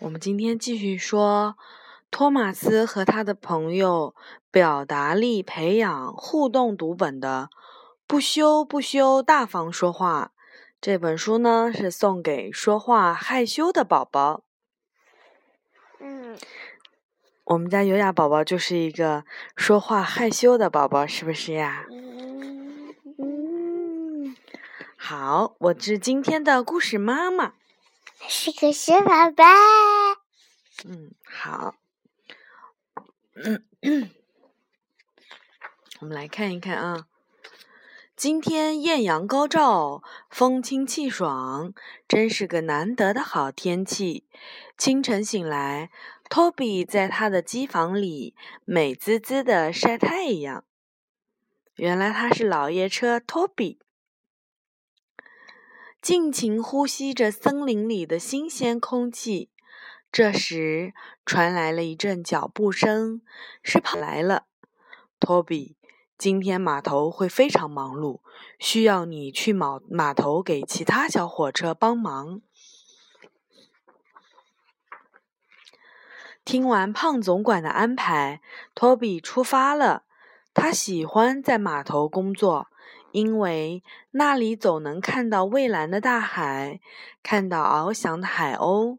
我们今天继续说，托马斯和他的朋友表达力培养互动读本的不羞不羞大方说话这本书呢，是送给说话害羞的宝宝。嗯，我们家优雅宝宝就是一个说话害羞的宝宝，是不是呀？嗯嗯，好，我是今天的故事妈妈。是个小宝宝。嗯，好。我们来看一看啊，今天艳阳高照，风清气爽，真是个难得的好天气。清晨醒来，托比在他的机房里美滋滋的晒太阳。原来他是老爷车托比。尽情呼吸着森林里的新鲜空气。这时，传来了一阵脚步声，是跑来了。托比，今天码头会非常忙碌，需要你去码码头给其他小火车帮忙。听完胖总管的安排，托比出发了。他喜欢在码头工作。因为那里总能看到蔚蓝的大海，看到翱翔的海鸥。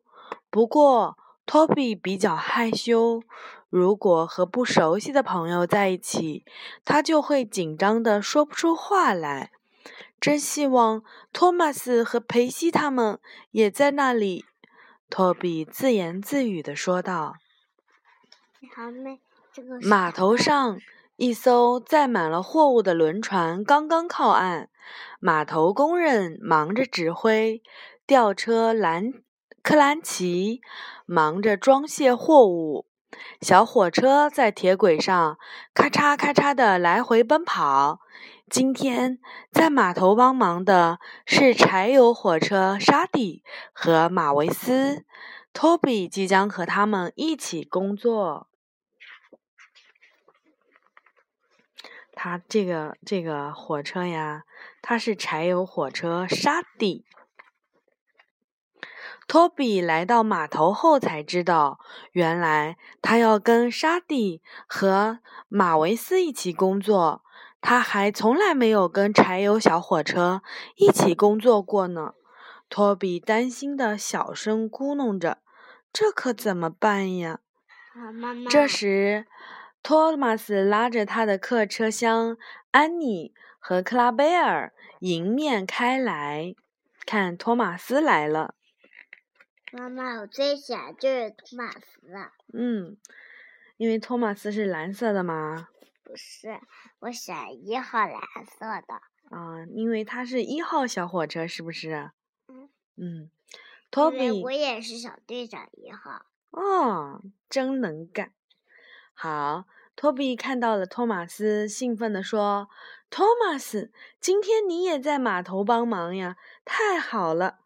不过，托比比较害羞，如果和不熟悉的朋友在一起，他就会紧张的说不出话来。真希望托马斯和佩西他们也在那里。托比自言自语的说道：“好美，这个码头上。”一艘载满了货物的轮船刚刚靠岸，码头工人忙着指挥，吊车兰克兰奇忙着装卸货物，小火车在铁轨上咔嚓咔嚓的来回奔跑。今天在码头帮忙的是柴油火车沙蒂和马维斯，托比即将和他们一起工作。它这个这个火车呀，它是柴油火车沙迪。托比来到码头后才知道，原来他要跟沙地和马维斯一起工作。他还从来没有跟柴油小火车一起工作过呢。托比担心的小声咕哝着：“这可怎么办呀？”妈妈。这时。托马斯拉着他的客车厢，安妮和克拉贝尔迎面开来。看，托马斯来了。妈妈，我最喜欢就是托马斯了。嗯，因为托马斯是蓝色的吗？不是，我喜欢一号蓝色的。啊，因为他是一号小火车，是不是？嗯。嗯，托比，我也是小队长一号。哦，真能干。好，托比看到了托马斯，兴奋地说：“托马斯，今天你也在码头帮忙呀？太好了！”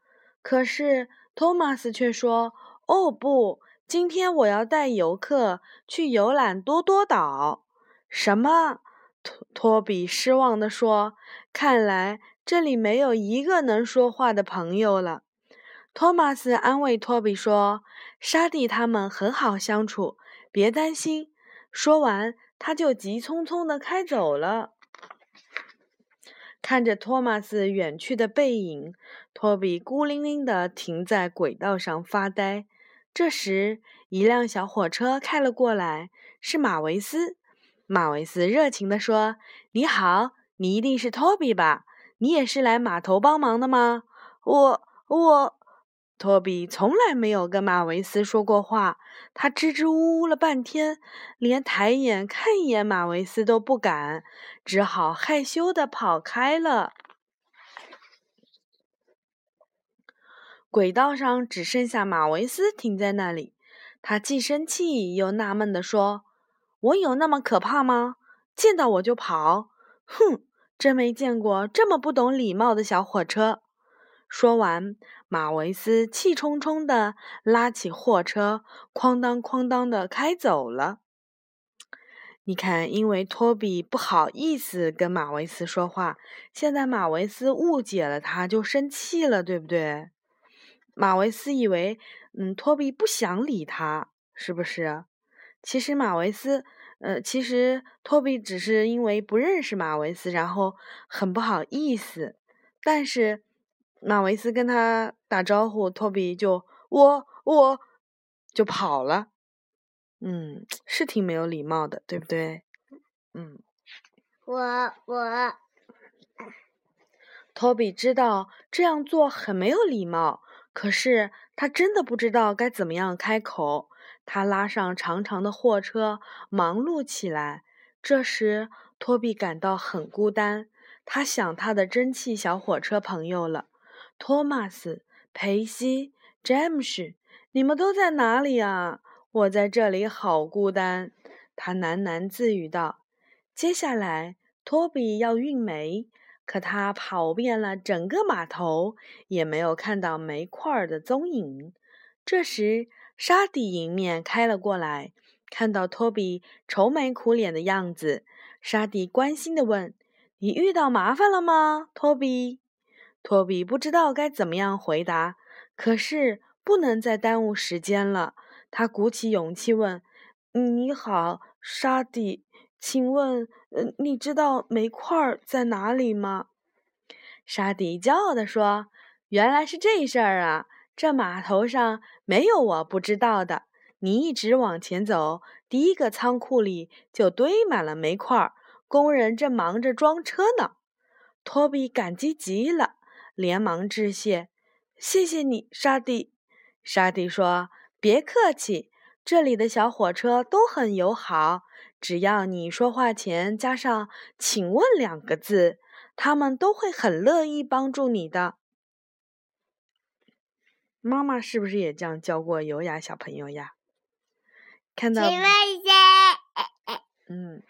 可是托马斯却说：“哦，不，今天我要带游客去游览多多岛。”什么？托托比失望地说：“看来这里没有一个能说话的朋友了。”托马斯安慰托比说：“沙蒂他们很好相处，别担心。”说完，他就急匆匆地开走了。看着托马斯远去的背影，托比孤零零地停在轨道上发呆。这时，一辆小火车开了过来，是马维斯。马维斯热情地说：“你好，你一定是托比吧？你也是来码头帮忙的吗？”“我……我……”托比从来没有跟马维斯说过话，他支支吾吾了半天，连抬眼看一眼马维斯都不敢，只好害羞的跑开了。轨道上只剩下马维斯停在那里，他既生气又纳闷的说：“我有那么可怕吗？见到我就跑？哼，真没见过这么不懂礼貌的小火车。”说完，马维斯气冲冲地拉起货车，哐当哐当地开走了。你看，因为托比不好意思跟马维斯说话，现在马维斯误解了他，就生气了，对不对？马维斯以为，嗯，托比不想理他，是不是？其实马维斯，呃，其实托比只是因为不认识马维斯，然后很不好意思。但是马维斯跟他打招呼，托比就我我就跑了。嗯，是挺没有礼貌的，对不对？嗯，我我。托比知道这样做很没有礼貌，可是他真的不知道该怎么样开口。他拉上长长的货车，忙碌起来。这时，托比感到很孤单。他想他的蒸汽小火车朋友了：托马斯、佩西、詹姆斯，你们都在哪里啊？我在这里好孤单。他喃喃自语道。接下来，托比要运煤。可他跑遍了整个码头，也没有看到煤块的踪影。这时，沙迪迎面开了过来，看到托比愁眉苦脸的样子，沙迪关心地问：“你遇到麻烦了吗，托比？”托比不知道该怎么样回答，可是不能再耽误时间了。他鼓起勇气问：“你好，沙迪。”请问，呃，你知道煤块在哪里吗？沙迪骄傲地说：“原来是这事儿啊！这码头上没有我不知道的。你一直往前走，第一个仓库里就堆满了煤块，工人正忙着装车呢。”托比感激极了，连忙致谢：“谢谢你，沙迪。”沙迪说：“别客气，这里的小火车都很友好。”只要你说话前加上“请问”两个字，他们都会很乐意帮助你的。妈妈是不是也这样教过优雅小朋友呀？看到？请问一下。嗯，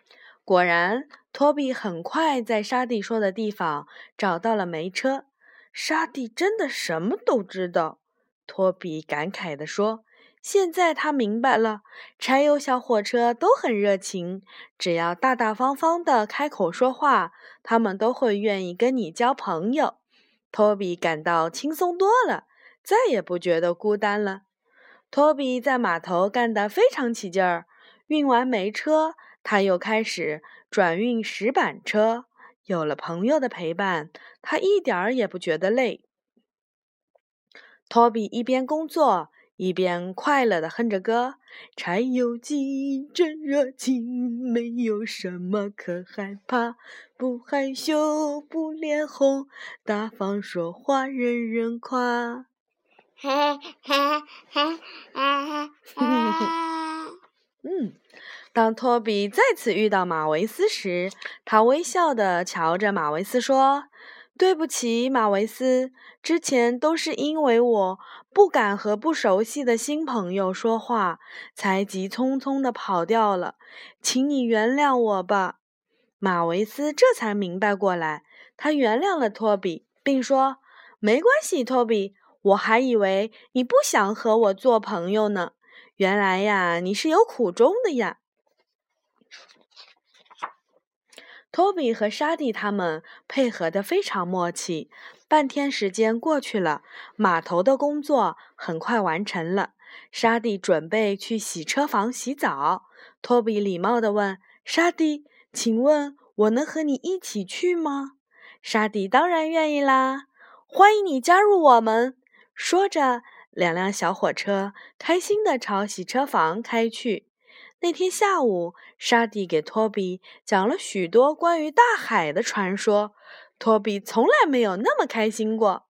果然，托比很快在沙地说的地方找到了煤车。沙地真的什么都知道，托比感慨地说。现在他明白了，柴油小火车都很热情，只要大大方方的开口说话，他们都会愿意跟你交朋友。托比感到轻松多了，再也不觉得孤单了。托比在码头干得非常起劲儿，运完煤车，他又开始转运石板车。有了朋友的陪伴，他一点儿也不觉得累。托比一边工作。一边快乐地哼着歌，柴油机真热情，没有什么可害怕，不害羞不脸红，大方说话人人夸。嘿嘿嘿嘿嘿嘿嗯，当托比再次遇到马维斯时，他微笑地瞧着马维斯说。对不起，马维斯，之前都是因为我不敢和不熟悉的新朋友说话，才急匆匆的跑掉了，请你原谅我吧。马维斯这才明白过来，他原谅了托比，并说：“没关系，托比，我还以为你不想和我做朋友呢，原来呀，你是有苦衷的呀。”托比和沙蒂他们配合得非常默契。半天时间过去了，码头的工作很快完成了。沙蒂准备去洗车房洗澡。托比礼貌地问：“沙蒂，请问我能和你一起去吗？”沙蒂当然愿意啦，欢迎你加入我们。说着，两辆小火车开心地朝洗车房开去。那天下午，沙蒂给托比讲了许多关于大海的传说。托比从来没有那么开心过。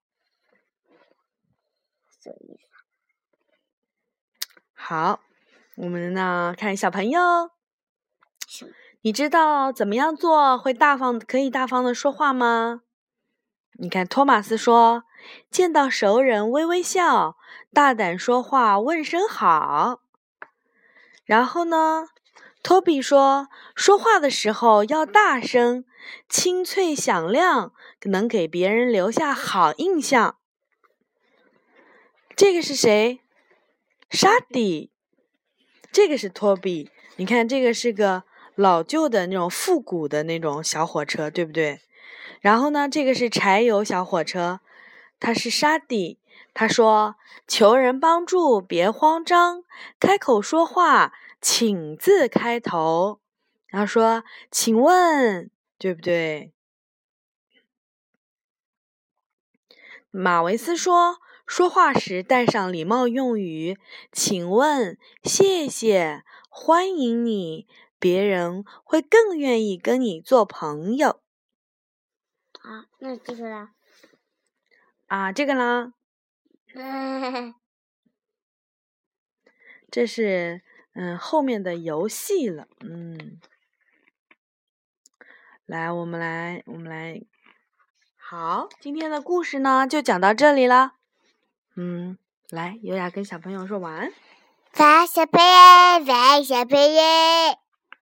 好，我们呢看小朋友，你知道怎么样做会大方可以大方的说话吗？你看，托马斯说：“见到熟人微微笑，大胆说话，问声好。”然后呢？托比说：“说话的时候要大声、清脆、响亮，能给别人留下好印象。”这个是谁？沙迪。这个是托比。你看，这个是个老旧的那种复古的那种小火车，对不对？然后呢，这个是柴油小火车，它是沙迪。他说：“求人帮助别慌张，开口说话请字开头。”然后说：“请问，对不对？”马维斯说：“说话时带上礼貌用语，请问、谢谢、欢迎你，别人会更愿意跟你做朋友。”啊，那这个呢？啊，这个呢？这是嗯后面的游戏了，嗯。来，我们来，我们来。好，今天的故事呢就讲到这里了。嗯，来，优雅跟小朋友说晚安。晚安，小朋友，晚安，小朋友。